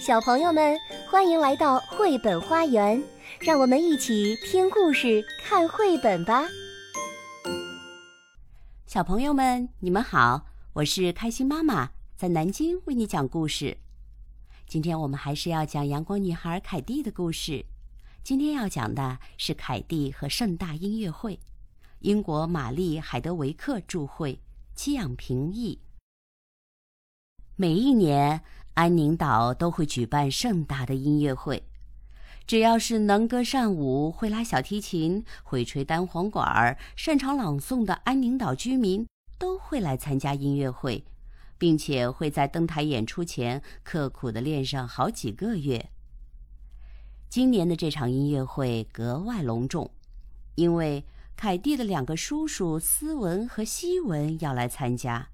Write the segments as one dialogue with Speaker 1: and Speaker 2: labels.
Speaker 1: 小朋友们，欢迎来到绘本花园，让我们一起听故事、看绘本吧。
Speaker 2: 小朋友们，你们好，我是开心妈妈，在南京为你讲故事。今天我们还是要讲阳光女孩凯蒂的故事。今天要讲的是凯蒂和盛大音乐会，英国玛丽·海德维克著会，戚养平译。每一年。安宁岛都会举办盛大的音乐会，只要是能歌善舞、会拉小提琴、会吹单簧管、擅长朗诵的安宁岛居民，都会来参加音乐会，并且会在登台演出前刻苦地练上好几个月。今年的这场音乐会格外隆重，因为凯蒂的两个叔叔斯文和西文要来参加。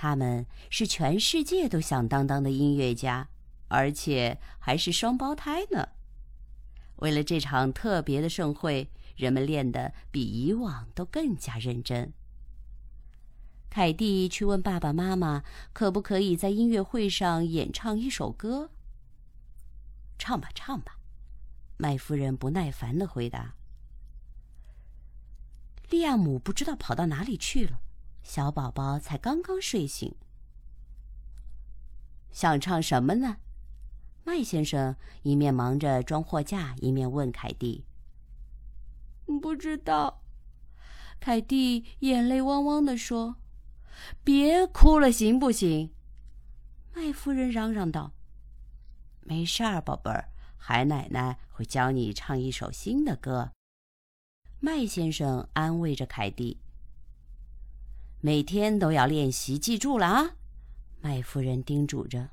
Speaker 2: 他们是全世界都响当当的音乐家，而且还是双胞胎呢。为了这场特别的盛会，人们练得比以往都更加认真。凯蒂去问爸爸妈妈，可不可以在音乐会上演唱一首歌？唱吧，唱吧，麦夫人不耐烦的回答。利亚姆不知道跑到哪里去了。小宝宝才刚刚睡醒，想唱什么呢？麦先生一面忙着装货架，一面问凯蒂：“
Speaker 3: 不知道。”凯蒂眼泪汪汪的说：“别哭了，行不行？”
Speaker 2: 麦夫人嚷嚷道：“没事儿，宝贝儿，海奶奶会教你唱一首新的歌。”麦先生安慰着凯蒂。每天都要练习，记住了啊！麦夫人叮嘱着。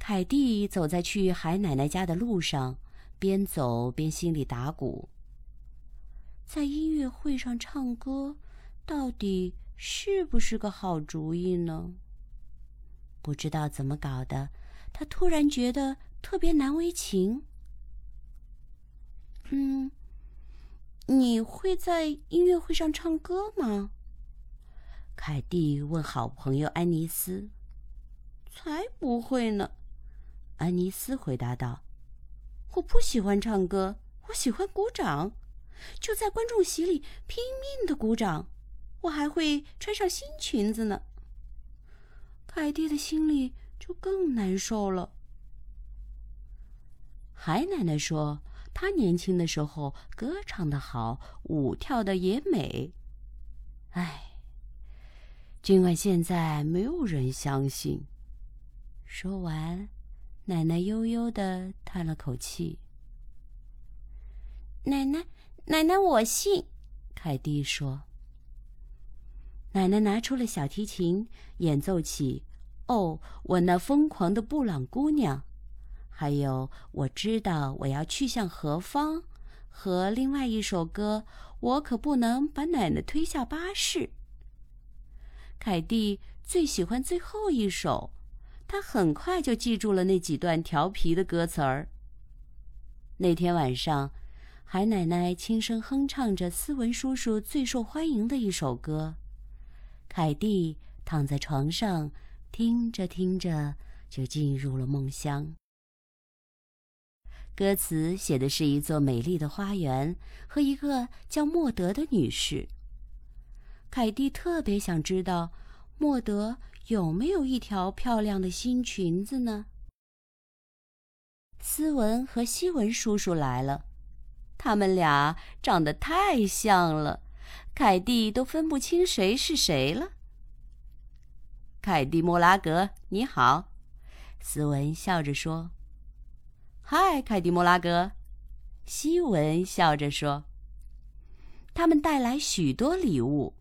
Speaker 2: 凯蒂走在去海奶奶家的路上，边走边心里打鼓。在音乐会上唱歌，到底是不是个好主意呢？不知道怎么搞的，他突然觉得特别难为情。嗯。你会在音乐会上唱歌吗？凯蒂问好朋友安妮斯。
Speaker 3: 才不会呢，
Speaker 2: 安妮斯回答道：“我不喜欢唱歌，我喜欢鼓掌，就在观众席里拼命的鼓掌。我还会穿上新裙子呢。”凯蒂的心里就更难受了。海奶奶说。他年轻的时候，歌唱的好，舞跳的也美。唉，尽管现在没有人相信。说完，奶奶悠悠的叹了口气。
Speaker 3: 奶奶，奶奶，我信。
Speaker 2: 凯蒂说。奶奶拿出了小提琴，演奏起《哦，我那疯狂的布朗姑娘》。还有，我知道我要去向何方，和另外一首歌，我可不能把奶奶推下巴士。凯蒂最喜欢最后一首，他很快就记住了那几段调皮的歌词儿。那天晚上，海奶奶轻声哼唱着斯文叔叔最受欢迎的一首歌，凯蒂躺在床上听着听着，就进入了梦乡。歌词写的是一座美丽的花园和一个叫莫德的女士。凯蒂特别想知道，莫德有没有一条漂亮的新裙子呢？斯文和西文叔叔来了，他们俩长得太像了，凯蒂都分不清谁是谁了。凯蒂·莫拉格，你好，斯文笑着说。嗨，凯蒂·莫拉格，西文笑着说：“他们带来许多礼物，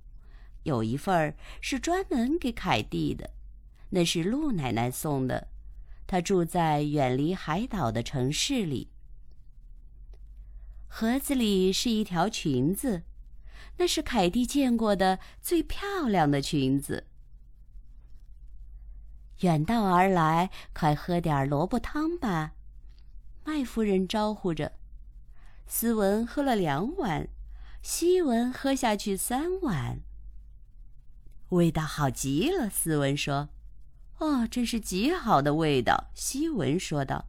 Speaker 2: 有一份是专门给凯蒂的，那是鹿奶奶送的。她住在远离海岛的城市里。盒子里是一条裙子，那是凯蒂见过的最漂亮的裙子。远道而来，快喝点萝卜汤吧。”麦夫人招呼着，斯文喝了两碗，西文喝下去三碗。味道好极了，斯文说：“
Speaker 3: 哦，真是极好的味道。”西文说道。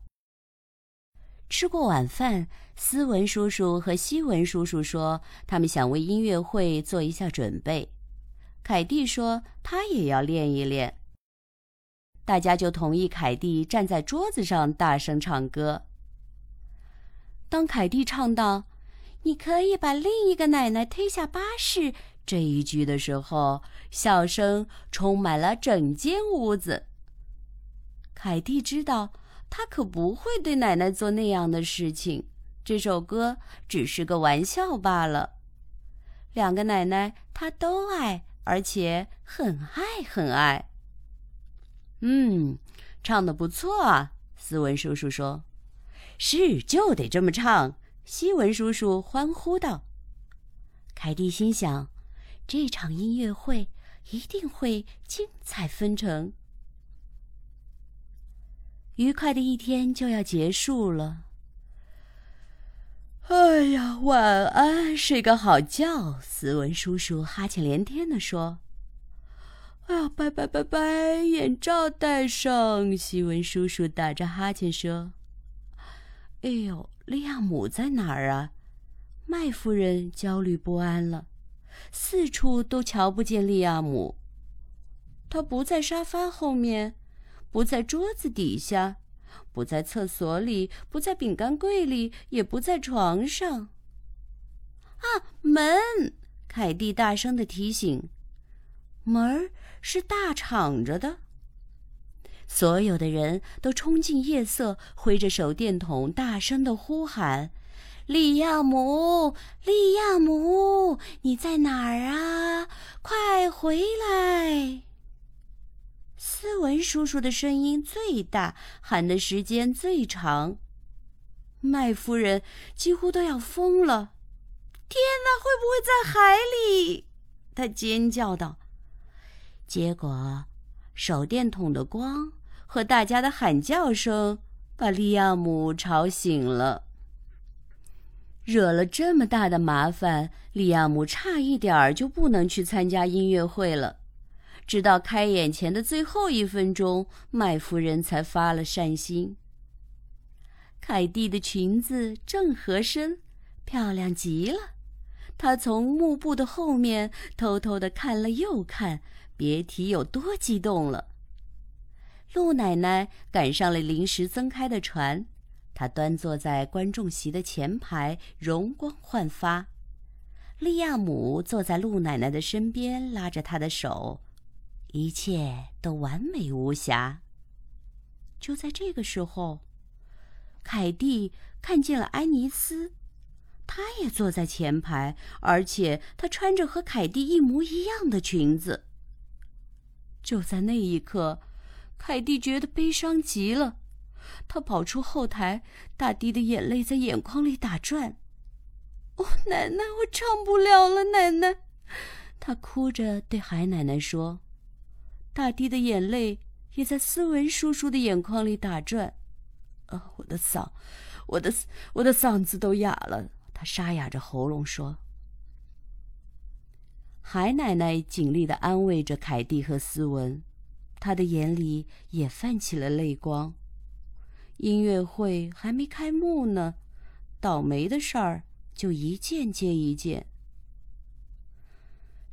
Speaker 2: 吃过晚饭，斯文叔叔和西文叔叔说他们想为音乐会做一下准备。凯蒂说他也要练一练。大家就同意凯蒂站在桌子上大声唱歌。当凯蒂唱到“你可以把另一个奶奶推下巴士”这一句的时候，笑声充满了整间屋子。凯蒂知道。他可不会对奶奶做那样的事情。这首歌只是个玩笑罢了。两个奶奶她都爱，而且很爱很爱。嗯，唱的不错啊，斯文叔叔说。是，就得这么唱。西文叔叔欢呼道。凯蒂心想，这场音乐会一定会精彩纷呈。愉快的一天就要结束了。哎呀，晚安，睡个好觉。斯文叔叔哈欠连天的说：“哎呀，拜拜拜拜，眼罩戴上。”西文叔叔打着哈欠说：“哎呦，利亚姆在哪儿啊？”麦夫人焦虑不安了，四处都瞧不见利亚姆。他不在沙发后面。不在桌子底下，不在厕所里，不在饼干柜里，也不在床上。啊，门！凯蒂大声的提醒：“门是大敞着的。”所有的人都冲进夜色，挥着手电筒，大声的呼喊：“利亚姆，利亚姆，你在哪儿啊？快回来！”斯文叔叔的声音最大，喊的时间最长。麦夫人几乎都要疯了。天哪，会不会在海里？她尖叫道。结果，手电筒的光和大家的喊叫声把利亚姆吵醒了。惹了这么大的麻烦，利亚姆差一点儿就不能去参加音乐会了。直到开演前的最后一分钟，麦夫人才发了善心。凯蒂的裙子正合身，漂亮极了。她从幕布的后面偷偷的看了又看，别提有多激动了。陆奶奶赶上了临时增开的船，她端坐在观众席的前排，容光焕发。利亚姆坐在陆奶奶的身边，拉着她的手。一切都完美无瑕。就在这个时候，凯蒂看见了安妮斯，她也坐在前排，而且她穿着和凯蒂一模一样的裙子。就在那一刻，凯蒂觉得悲伤极了，她跑出后台，大滴的眼泪在眼眶里打转。“哦，奶奶，我唱不了了，奶奶！”她哭着对海奶奶说。大滴的眼泪也在斯文叔叔的眼眶里打转。啊，我的嗓，我的我的嗓子都哑了。他沙哑着喉咙说。海奶奶尽力的安慰着凯蒂和斯文，他的眼里也泛起了泪光。音乐会还没开幕呢，倒霉的事儿就一件接一件。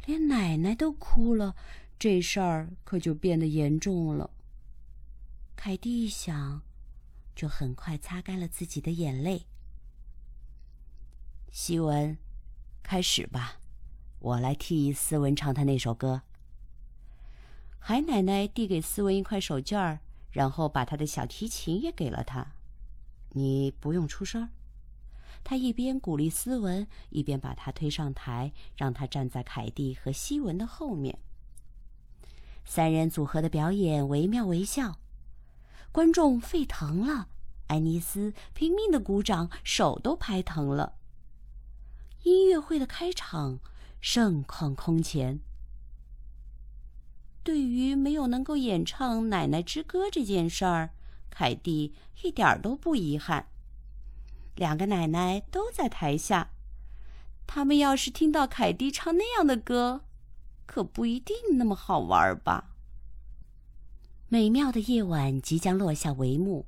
Speaker 2: 连奶奶都哭了。这事儿可就变得严重了。凯蒂一想，就很快擦干了自己的眼泪。希文，开始吧，我来替斯文唱他那首歌。海奶奶递给斯文一块手绢儿，然后把他的小提琴也给了他。你不用出声。他一边鼓励斯文，一边把他推上台，让他站在凯蒂和希文的后面。三人组合的表演惟妙惟肖，观众沸腾了。爱丽丝拼命的鼓掌，手都拍疼了。音乐会的开场盛况空前。对于没有能够演唱《奶奶之歌》这件事儿，凯蒂一点都不遗憾。两个奶奶都在台下，他们要是听到凯蒂唱那样的歌。可不一定那么好玩吧？美妙的夜晚即将落下帷幕，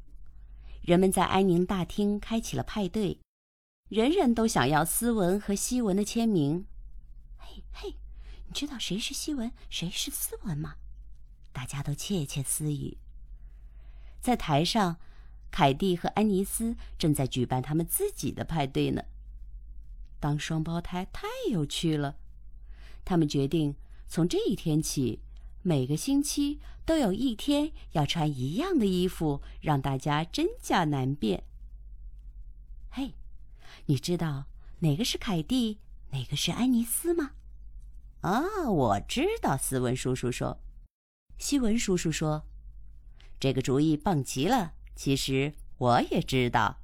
Speaker 2: 人们在安宁大厅开启了派对，人人都想要斯文和西文的签名。嘿嘿，知道谁是西文，谁是斯文吗？大家都窃窃私语。在台上，凯蒂和安妮斯正在举办他们自己的派对呢。当双胞胎太有趣了，他们决定从这一天起，每个星期都有一天要穿一样的衣服，让大家真假难辨。嘿，你知道哪个是凯蒂，哪个是安妮斯吗？啊，我知道。斯文叔叔说。西文叔叔说：“这个主意棒极了。”其实我也知道。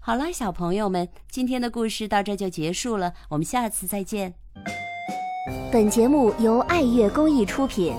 Speaker 2: 好了，小朋友们，今天的故事到这就结束了，我们下次再见。
Speaker 1: 本节目由爱乐公益出品。